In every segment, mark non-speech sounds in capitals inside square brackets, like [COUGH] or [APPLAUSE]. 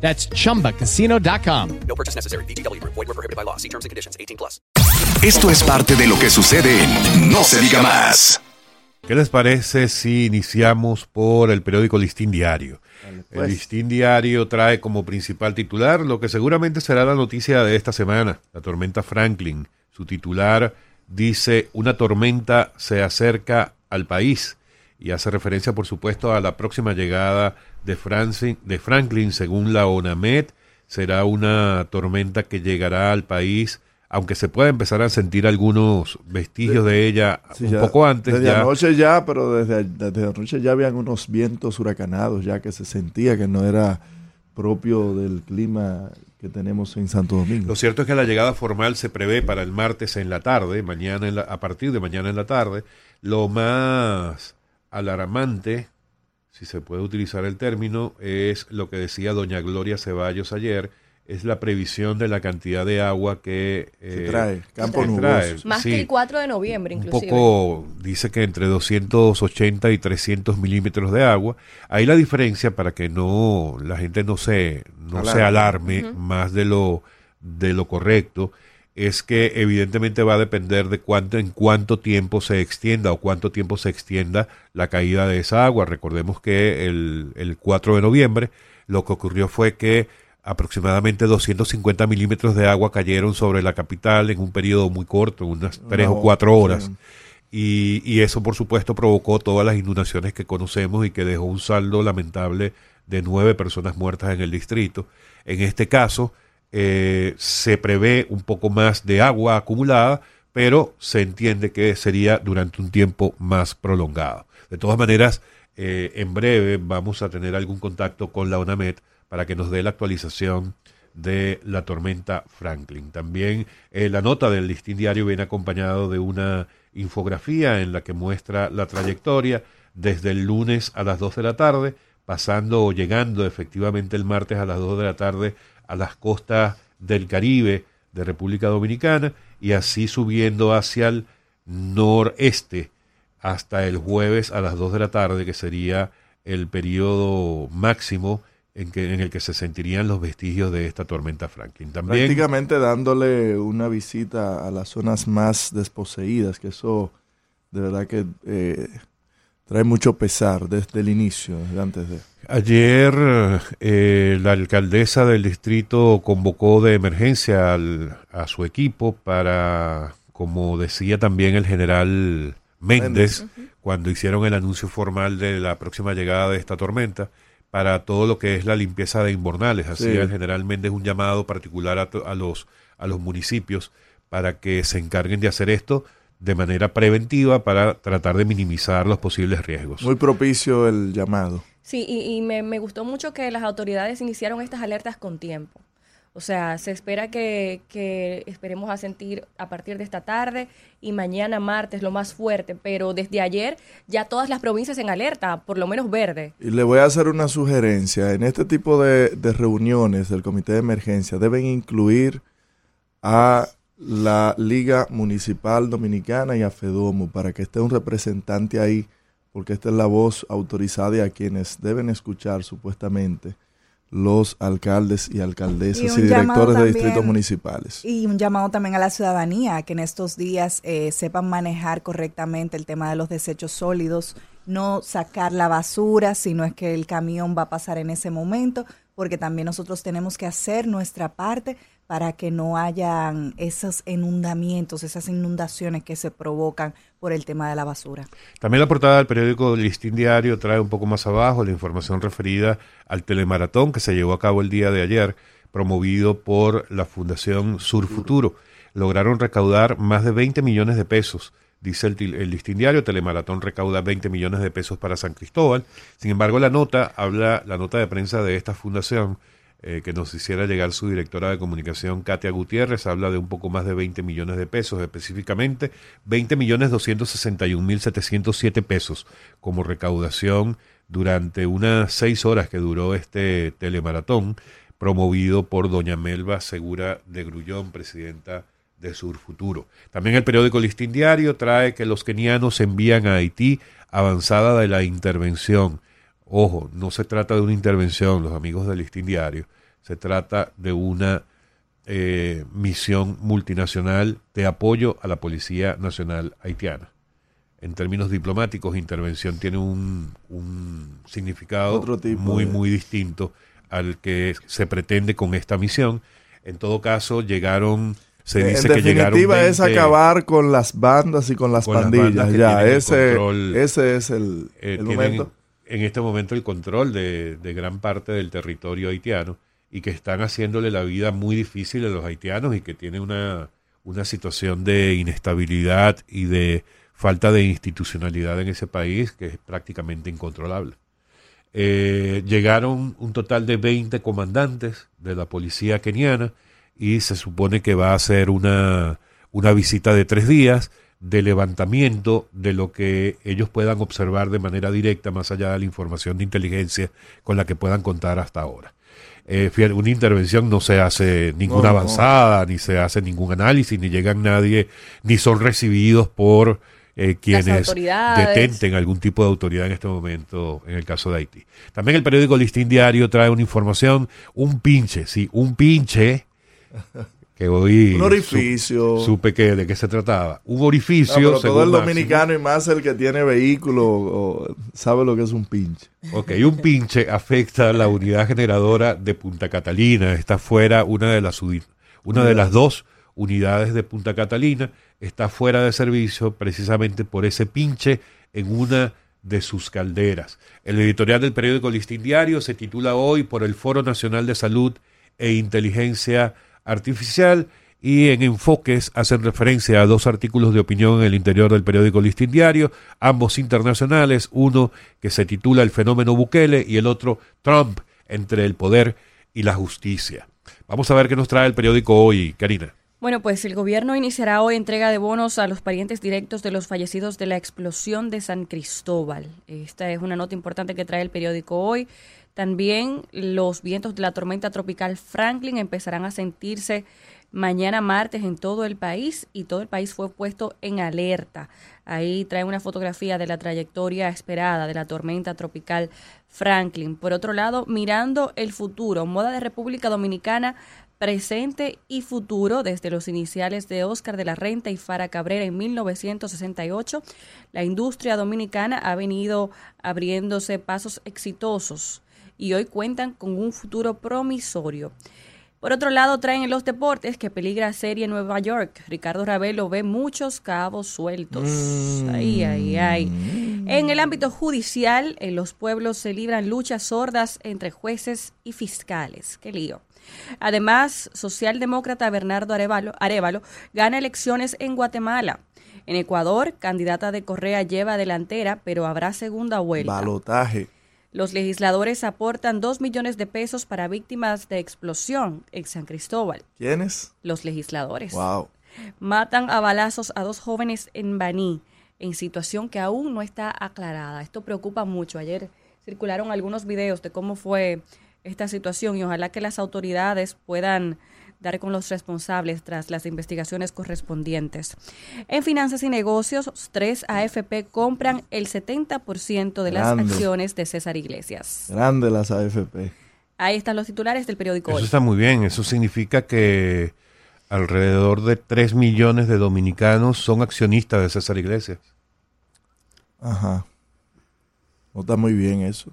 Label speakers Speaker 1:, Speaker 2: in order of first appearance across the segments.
Speaker 1: That's chumbacasino.com.
Speaker 2: No purchase necessary. VGW Group. Void were prohibited by law. See terms and conditions. 18 plus.
Speaker 3: Esto es parte de lo que sucede en No se diga más.
Speaker 4: ¿Qué les parece si iniciamos por el periódico Listín Diario? El Listín Diario trae como principal titular lo que seguramente será la noticia de esta semana, la tormenta Franklin. Su titular dice, una tormenta se acerca al país y hace referencia, por supuesto, a la próxima llegada de, Franci- de Franklin, según la ONAMED. Será una tormenta que llegará al país, aunque se pueda empezar a sentir algunos vestigios de ella
Speaker 5: Sí,
Speaker 4: un
Speaker 5: ya-
Speaker 4: poco antes.
Speaker 5: Desde
Speaker 4: ya.
Speaker 5: anoche ya, pero desde, desde anoche ya habían unos vientos huracanados ya que se sentía que no era propio del clima que tenemos en Santo Domingo.
Speaker 4: Lo cierto es que la llegada formal se prevé para el martes en la tarde, mañana en la- a partir de mañana en la tarde. Lo más alarmante, si se puede utilizar el término, es lo que decía doña Gloria Ceballos ayer, es la previsión de la cantidad de agua que
Speaker 5: Se
Speaker 4: eh,
Speaker 5: trae, campo
Speaker 4: se trae.
Speaker 6: Más
Speaker 4: Sí.
Speaker 6: que el 4 de noviembre,
Speaker 4: Un
Speaker 6: inclusive.
Speaker 4: poco, dice que entre 280 y 300 milímetros de agua. Ahí la diferencia para que no la gente no se no se
Speaker 5: Alarme.
Speaker 4: alarme más de lo de lo correcto es que evidentemente va a depender de cuánto en cuánto tiempo se extienda o cuánto tiempo se extienda la caída de esa agua. Recordemos que el, el 4 de noviembre lo que ocurrió fue que aproximadamente 250 milímetros de agua cayeron sobre la capital en un periodo muy corto, unas tres o
Speaker 5: No,
Speaker 4: cuatro horas.
Speaker 5: sí.
Speaker 4: Y, y eso, por supuesto, provocó todas las inundaciones que conocemos y que dejó un saldo lamentable de nueve personas muertas en el distrito. En este caso, eh, se prevé un poco más de agua acumulada, pero se entiende que sería durante un tiempo más prolongado. De todas maneras, eh, en breve vamos a tener algún contacto con la ONAMED para que nos dé la actualización de la tormenta Franklin. También eh, la nota del listín diario viene acompañado de una infografía en la que muestra la trayectoria desde el lunes a las 2 de la tarde, pasando o llegando efectivamente el martes a las 2 de la tarde a las costas del Caribe de República Dominicana y así subiendo hacia el noreste hasta el jueves a las 2 de la tarde, que sería el periodo máximo en, que, en el que se sentirían los vestigios de esta tormenta Franklin. También
Speaker 5: Prácticamente dándole una visita a las zonas más desposeídas, que eso de verdad que eh, trae mucho pesar desde el inicio, desde antes de...
Speaker 4: Ayer eh, la alcaldesa del distrito convocó de emergencia al- a su equipo para, como decía también el general Méndez, cuando hicieron el anuncio formal de la próxima llegada de esta tormenta, para todo lo que es la limpieza de invernales. Hacía
Speaker 5: Sí.
Speaker 4: el general Méndez un llamado particular a, to- a los, a los municipios para que se encarguen de hacer esto de manera preventiva para tratar de minimizar los posibles riesgos.
Speaker 5: Muy propicio el llamado.
Speaker 6: Sí, y, y me, me gustó mucho que las autoridades iniciaron estas alertas con tiempo. O sea, se espera que, esperemos a sentir a partir de esta tarde y mañana martes lo más fuerte, pero desde ayer ya todas las provincias en alerta, por lo menos verde.
Speaker 5: Y le voy a hacer una sugerencia. En este tipo de, de reuniones del Comité de Emergencia deben incluir a la Liga Municipal Dominicana y a FEDOMO para que esté un representante ahí, porque esta es la voz autorizada y a quienes deben escuchar supuestamente los alcaldes y alcaldesas
Speaker 7: Y
Speaker 5: directores de distritos municipales.
Speaker 7: Y un llamado también a la ciudadanía que en estos días eh, sepan manejar correctamente el tema de los desechos sólidos, no sacar la basura, sino es que el camión va a pasar en ese momento, porque también nosotros tenemos que hacer nuestra parte para que no hayan esos inundamientos, esas inundaciones que se provocan por el tema de la basura.
Speaker 4: También la portada del periódico Listín Diario trae un poco más abajo la información referida al telemaratón que se llevó a cabo el día de ayer, promovido por la Fundación Sur Futuro. Lograron recaudar más de 20 millones de pesos. Dice el, el listín diario, Telemaratón recauda 20 millones de pesos para San Cristóbal. Sin embargo, la nota habla, la nota de prensa de esta fundación, eh, que nos hiciera llegar su directora de comunicación, Katia Gutiérrez, habla de un poco más de 20 millones de pesos, específicamente 20 millones 261 mil 707 pesos como recaudación durante unas seis horas que duró este telemaratón, promovido por doña Melba Segura de Grullón, presidenta de Sur Futuro. También el periódico Listín Diario trae que los kenianos envían a Haití avanzada de la intervención. Ojo, no se trata de una intervención, los amigos del Listín Diario, se trata de una eh, misión multinacional de apoyo a la Policía Nacional Haitiana. En términos diplomáticos, intervención tiene un, un significado
Speaker 5: Otro tipo
Speaker 4: muy,
Speaker 5: de-
Speaker 4: muy distinto al que se pretende con esta misión. En todo caso, llegaron, se dice
Speaker 5: en
Speaker 4: que llegaron
Speaker 5: definitiva es
Speaker 4: 20
Speaker 5: acabar con las bandas y con las
Speaker 4: Con
Speaker 5: pandillas. ya, ese, ese es el,
Speaker 4: eh,
Speaker 5: el
Speaker 4: tienen
Speaker 5: momento.
Speaker 4: En este momento el control de, gran parte del territorio haitiano y que están haciéndole la vida muy difícil a los haitianos y que tiene una, una situación de inestabilidad y de falta de institucionalidad en ese país que es prácticamente incontrolable. Eh, llegaron un total de 20 comandantes de la policía keniana y se supone que va a ser una, una visita de tres días de levantamiento de lo que ellos puedan observar de manera directa más allá de la información de inteligencia con la que puedan contar hasta ahora. Eh, una intervención no se hace ninguna
Speaker 5: No, no.
Speaker 4: avanzada, ni se hace ningún análisis, ni llegan nadie, ni son recibidos por eh, quienes detenten algún tipo de autoridad en este momento en el caso de Haití. También el periódico Listín Diario trae una información, un pinche, sí, un pinche que hoy
Speaker 5: Un orificio.
Speaker 4: su- supe que de qué se trataba. Un
Speaker 5: No,
Speaker 4: orificio,
Speaker 5: pero todo el
Speaker 4: Máximo.
Speaker 5: dominicano y más el que tiene vehículo o- sabe lo que es un pinche.
Speaker 4: Ok, un pinche afecta a la unidad generadora de Punta Catalina. Está fuera una de las una de las dos unidades de Punta Catalina está fuera de servicio precisamente por ese pinche en una de sus calderas. El editorial del periódico Listín Diario se titula hoy por el Foro Nacional de Salud e Inteligencia Artificial y en enfoques hacen referencia a dos artículos de opinión en el interior del periódico Listín Diario, ambos internacionales, uno que se titula El fenómeno Bukele y el otro Trump entre el poder y la justicia. Vamos a ver qué nos trae el periódico hoy, Karina.
Speaker 6: Bueno, pues el gobierno iniciará hoy entrega de bonos a los parientes directos de los fallecidos de la explosión de San Cristóbal. Esta es una nota importante que trae el periódico hoy. También los vientos de la tormenta tropical Franklin empezarán a sentirse mañana martes en todo el país y todo el país fue puesto en alerta. Ahí trae una fotografía de la trayectoria esperada de la tormenta tropical Franklin. Por otro lado, mirando el futuro, moda de República Dominicana presente y futuro desde los iniciales de Oscar de la Renta y Fara Cabrera en 1968, la industria dominicana ha venido abriéndose pasos exitosos y hoy cuentan con un futuro promisorio. Por otro lado, traen en los deportes que peligra serie en Nueva York. Ricardo Ravelo ve muchos cabos sueltos. Ay, ay, ay. En el ámbito judicial, en los pueblos se libran luchas sordas entre jueces y fiscales. Qué lío. Además, socialdemócrata Bernardo Arevalo, Arevalo gana elecciones en Guatemala. En Ecuador, candidata de Correa lleva delantera, pero habrá segunda vuelta.
Speaker 5: Balotaje.
Speaker 6: Los legisladores aportan dos millones de pesos para víctimas de explosión en San Cristóbal.
Speaker 5: ¿Quiénes?
Speaker 6: Los legisladores
Speaker 5: Wow.
Speaker 6: matan a balazos a dos jóvenes en Baní, en situación que aún no está aclarada. Esto preocupa mucho. Ayer circularon algunos videos de cómo fue esta situación y ojalá que las autoridades puedan dar con los responsables tras las investigaciones correspondientes. En finanzas y negocios, tres AFP compran el 70% de las
Speaker 5: Grande.
Speaker 6: acciones de César Iglesias.
Speaker 5: Grande las AFP.
Speaker 6: Ahí están los titulares del periódico
Speaker 4: Eso
Speaker 6: Hoy.
Speaker 4: está muy bien. Eso significa que alrededor de 3 millones de dominicanos son accionistas de César Iglesias.
Speaker 5: Ajá. No está muy bien eso.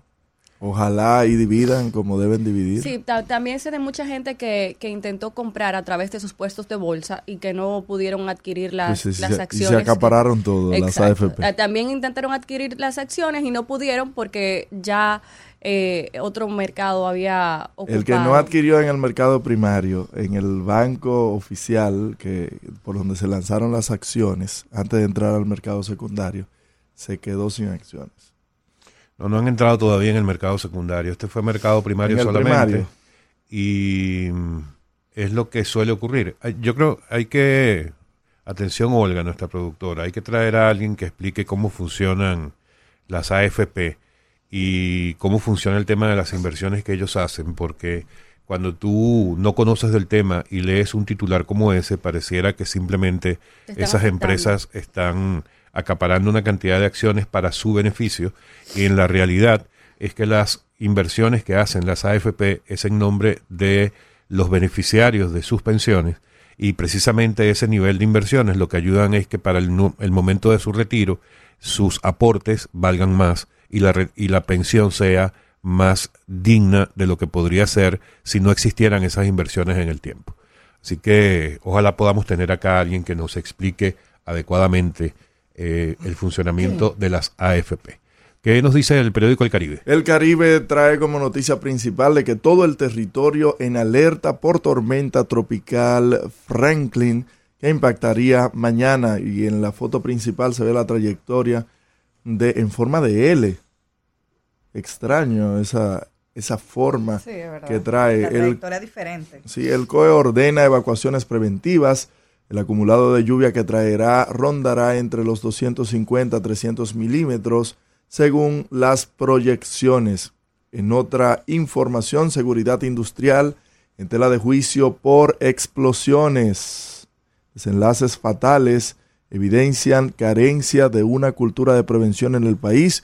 Speaker 5: Ojalá y dividan como deben dividir.
Speaker 8: Sí, ta- también sé de mucha gente que, que intentó comprar a través de sus puestos de bolsa y que no pudieron adquirir las,
Speaker 5: Y se-
Speaker 8: las
Speaker 5: se- y
Speaker 8: acciones.
Speaker 5: se acapararon todo, las
Speaker 8: Exacto.
Speaker 5: AFP.
Speaker 8: Ah, También intentaron adquirir las acciones y no pudieron porque ya eh, otro mercado había ocupado.
Speaker 5: El que no adquirió en el mercado primario, en el banco oficial que por donde se lanzaron las acciones antes de entrar al mercado secundario, se quedó sin acciones.
Speaker 4: No, no han entrado todavía en el mercado secundario. Este fue mercado primario
Speaker 5: En el
Speaker 4: solamente.
Speaker 5: primario.
Speaker 4: Y mm, es lo que suele ocurrir. Yo creo hay que. Atención, Olga, nuestra productora. Hay que traer a alguien que explique cómo funcionan las AFP y cómo funciona el tema de las inversiones que ellos hacen, porque cuando tú no conoces del tema y lees un titular como ese, pareciera que simplemente esas
Speaker 8: afectando.
Speaker 4: empresas están acaparando una cantidad de acciones para su beneficio y en la realidad es que las inversiones que hacen las AFP es en nombre de los beneficiarios de sus pensiones y precisamente ese nivel de inversiones lo que ayudan es que para el, momento de su retiro sus aportes valgan más y la, y la pensión sea más digna de lo que podría ser si no existieran esas inversiones en el tiempo. Así que ojalá podamos tener acá a alguien que nos explique adecuadamente eh, el funcionamiento de las AFP. ¿Qué nos dice el periódico El Caribe?
Speaker 5: El Caribe trae como noticia principal de que todo el territorio en alerta por tormenta tropical Franklin que impactaría mañana y en la foto principal se ve la trayectoria de en forma de L. Extraño esa esa forma
Speaker 7: Sí, es verdad.
Speaker 5: que trae
Speaker 7: La
Speaker 5: el
Speaker 7: trayectoria diferente.
Speaker 5: Sí, el COE ordena evacuaciones preventivas. El acumulado de lluvia que traerá rondará entre los 250 a 300 milímetros según las proyecciones. En otra información, seguridad industrial en tela de juicio por explosiones. Desenlaces fatales evidencian carencia de una cultura de prevención en el país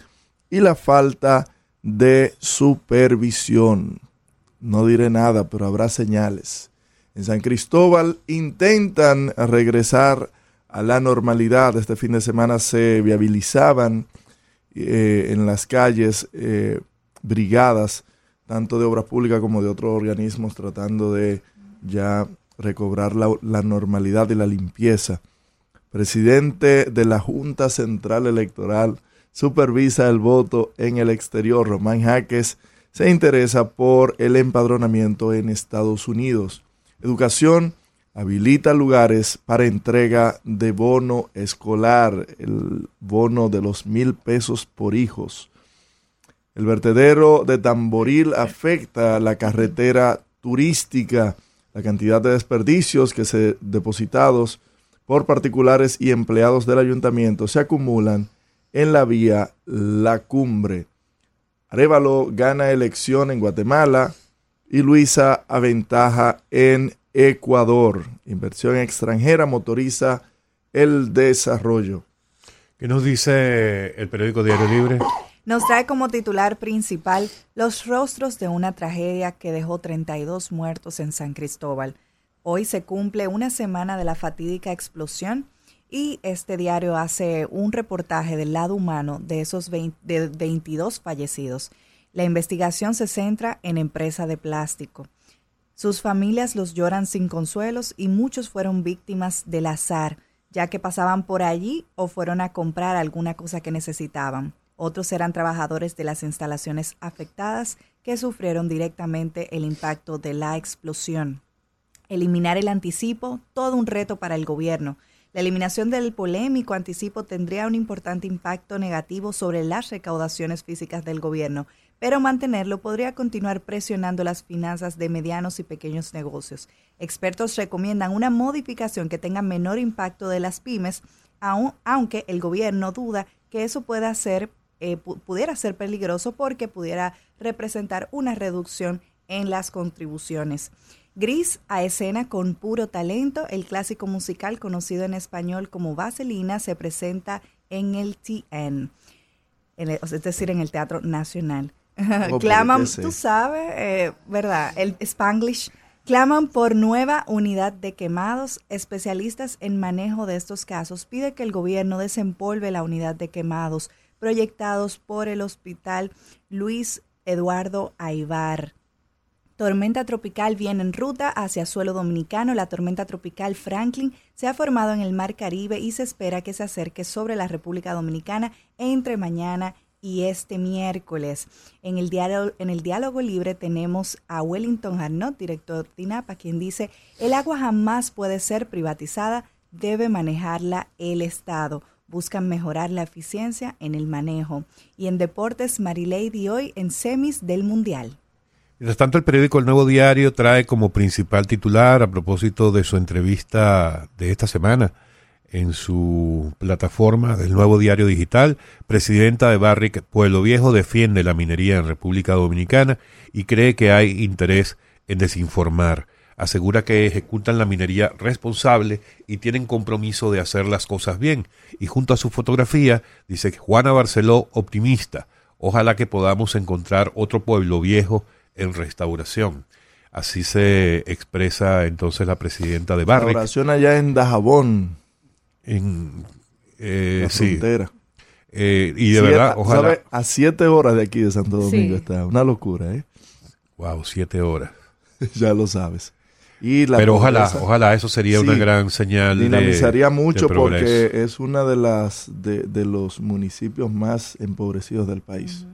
Speaker 5: y la falta de supervisión. No diré nada, pero habrá señales. En San Cristóbal intentan regresar a la normalidad. Este fin de semana se viabilizaban eh, en las calles eh, brigadas, tanto de obras públicas como de otros organismos, tratando de ya recobrar la, la normalidad y la limpieza. Presidente de la Junta Central Electoral supervisa el voto en el exterior. Román Jaques se interesa por el empadronamiento en Estados Unidos. Educación habilita lugares para entrega de bono escolar, el bono de los mil pesos por hijos. El vertedero de Tamboril afecta la carretera turística, la cantidad de desperdicios que se depositados por particulares y empleados del ayuntamiento se acumulan en la vía La Cumbre. Arevalo gana elección en Guatemala y Luisa aventaja en Ecuador. Inversión extranjera motoriza el desarrollo.
Speaker 4: ¿Qué nos dice el periódico Diario Libre?
Speaker 7: Nos trae como titular principal los rostros de una tragedia que dejó 32 muertos en San Cristóbal. Hoy se cumple una semana de la fatídica explosión y este diario hace un reportaje del lado humano de esos 20 de 22 fallecidos. La investigación se centra en empresa de plástico. Sus familias los lloran sin consuelos y muchos fueron víctimas del azar, ya que pasaban por allí o fueron a comprar alguna cosa que necesitaban. Otros eran trabajadores de las instalaciones afectadas que sufrieron directamente el impacto de la explosión. Eliminar el anticipo, todo un reto para el gobierno. La eliminación del polémico anticipo tendría un importante impacto negativo sobre las recaudaciones físicas del gobierno, pero mantenerlo podría continuar presionando las finanzas de medianos y pequeños negocios. Expertos recomiendan una modificación que tenga menor impacto de las pymes, aun- aunque el gobierno duda que eso pueda ser, eh, pu- pudiera ser peligroso porque pudiera representar una reducción en las contribuciones. Gris a escena con puro talento, el clásico musical conocido en español como Vaselina se presenta en el TN, es decir, en el Teatro Nacional. [LAUGHS] Claman, tú sabes, eh, ¿verdad? El Spanglish. Claman por nueva unidad de quemados. Especialistas en manejo de estos casos pide que el gobierno desempolve la unidad de quemados proyectados por el Hospital Luis Eduardo Aibar. Tormenta tropical viene en ruta hacia suelo dominicano. La tormenta tropical Franklin se ha formado en el Mar Caribe y se espera que se acerque sobre la República Dominicana entre mañana y este miércoles. En el, diálogo, en el diálogo libre tenemos a Wellington Arnott, director de INAPA, quien dice, el agua jamás puede ser privatizada, debe manejarla el Estado. Buscan mejorar la eficiencia en el manejo. Y en deportes, Marilady hoy en semis del Mundial.
Speaker 4: Mientras tanto, el periódico El Nuevo Diario trae como principal titular, a propósito de su entrevista de esta semana en su plataforma del Nuevo Diario Digital, presidenta de Barrick Pueblo Viejo defiende la minería en República Dominicana y cree que hay interés en desinformar. Asegura que ejecutan la minería responsable y tienen compromiso de hacer las cosas bien. Y junto a su fotografía dice que Juana Barceló optimista. Ojalá que podamos encontrar otro pueblo viejo en restauración. Así se expresa entonces la presidenta de Barrick.
Speaker 5: Restauración allá en Dajabón.
Speaker 4: En eh,
Speaker 5: la
Speaker 4: sí.
Speaker 5: frontera.
Speaker 4: Eh, y de
Speaker 5: Siete-
Speaker 4: verdad, ojalá.
Speaker 5: A siete horas de aquí de Santo Domingo
Speaker 6: Sí.
Speaker 5: está. Una locura, ¿eh?
Speaker 4: Wow, siete horas. [LAUGHS]
Speaker 5: ya lo sabes. Y la
Speaker 4: Pero ojalá,
Speaker 5: pobreza
Speaker 4: ojalá eso sería
Speaker 5: Sí.
Speaker 4: una gran señal de
Speaker 5: dinamizaría mucho
Speaker 4: de progreso.
Speaker 5: porque es una de las de, de los municipios más empobrecidos del país.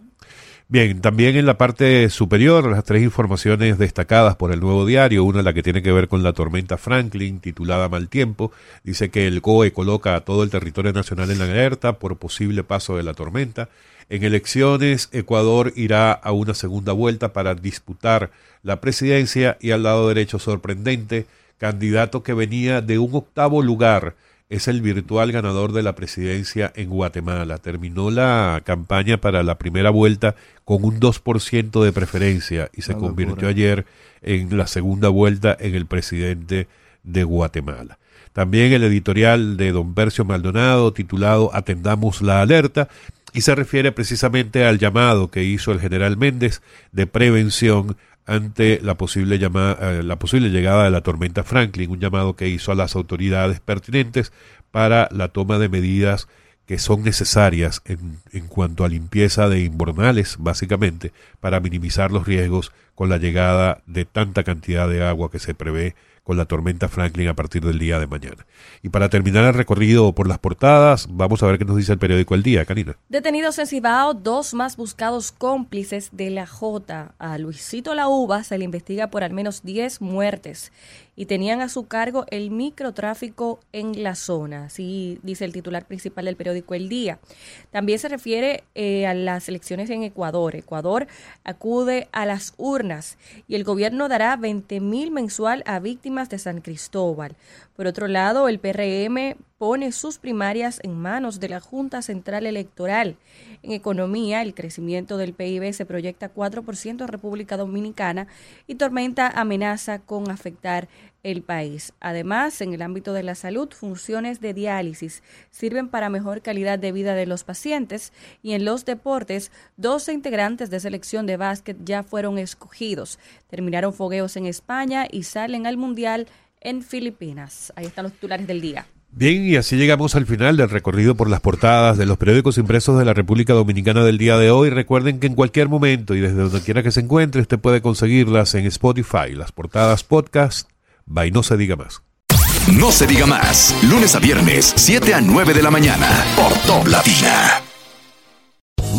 Speaker 4: Bien, también en la parte superior, las tres informaciones destacadas por el nuevo diario, una la que tiene que ver con la tormenta Franklin, titulada Mal Tiempo, dice que el COE coloca a todo el territorio nacional en alerta por posible paso de la tormenta. En elecciones, Ecuador irá a una segunda vuelta para disputar la presidencia y al lado derecho sorprendente, candidato que venía de un octavo lugar es el virtual ganador de la presidencia en Guatemala. Terminó la campaña para la primera vuelta con un 2% de preferencia y se convirtió
Speaker 5: locura.
Speaker 4: ayer en la segunda vuelta en el presidente de Guatemala. También el editorial de don Percio Maldonado titulado Atendamos la alerta y se refiere precisamente al llamado que hizo el general Méndez de prevención ante la posible, llama- eh, la posible llegada de la tormenta Franklin, un llamado que hizo a las autoridades pertinentes para la toma de medidas que son necesarias en, en cuanto a limpieza de invernales, básicamente, para minimizar los riesgos con la llegada de tanta cantidad de agua que se prevé con la tormenta Franklin a partir del día de mañana. Y para terminar el recorrido por las portadas, vamos a ver qué nos dice el periódico El Día, Karina.
Speaker 6: Detenidos en Cibao, dos más buscados cómplices de la J. A Luisito La Uva se le investiga por al menos 10 muertes y tenían a su cargo el microtráfico en la zona, así dice el titular principal del periódico El Día. También se refiere eh, a las elecciones en Ecuador. Ecuador acude a las urnas y el gobierno dará 20 mil mensual a víctimas de San Cristóbal. Por otro lado, el PRM pone sus primarias en manos de la Junta Central Electoral. En economía, el crecimiento del PIB se proyecta 4% en República Dominicana y Tormenta amenaza con afectar el país. Además, en el ámbito de la salud, funciones de diálisis sirven para mejor calidad de vida de los pacientes y en los deportes, 12 integrantes de selección de básquet ya fueron escogidos. Terminaron fogueos en España y salen al Mundial en Filipinas. Ahí están los titulares del día.
Speaker 4: Bien, y así llegamos al final del recorrido por las portadas de los periódicos impresos de la República Dominicana del día de hoy. Recuerden que en cualquier momento y desde donde quiera que se encuentre, usted puede conseguirlas en Spotify, las portadas podcast, by No Se Diga Más.
Speaker 3: No se diga más. Lunes a viernes, 7 a 9 de la mañana. Por Top Latina.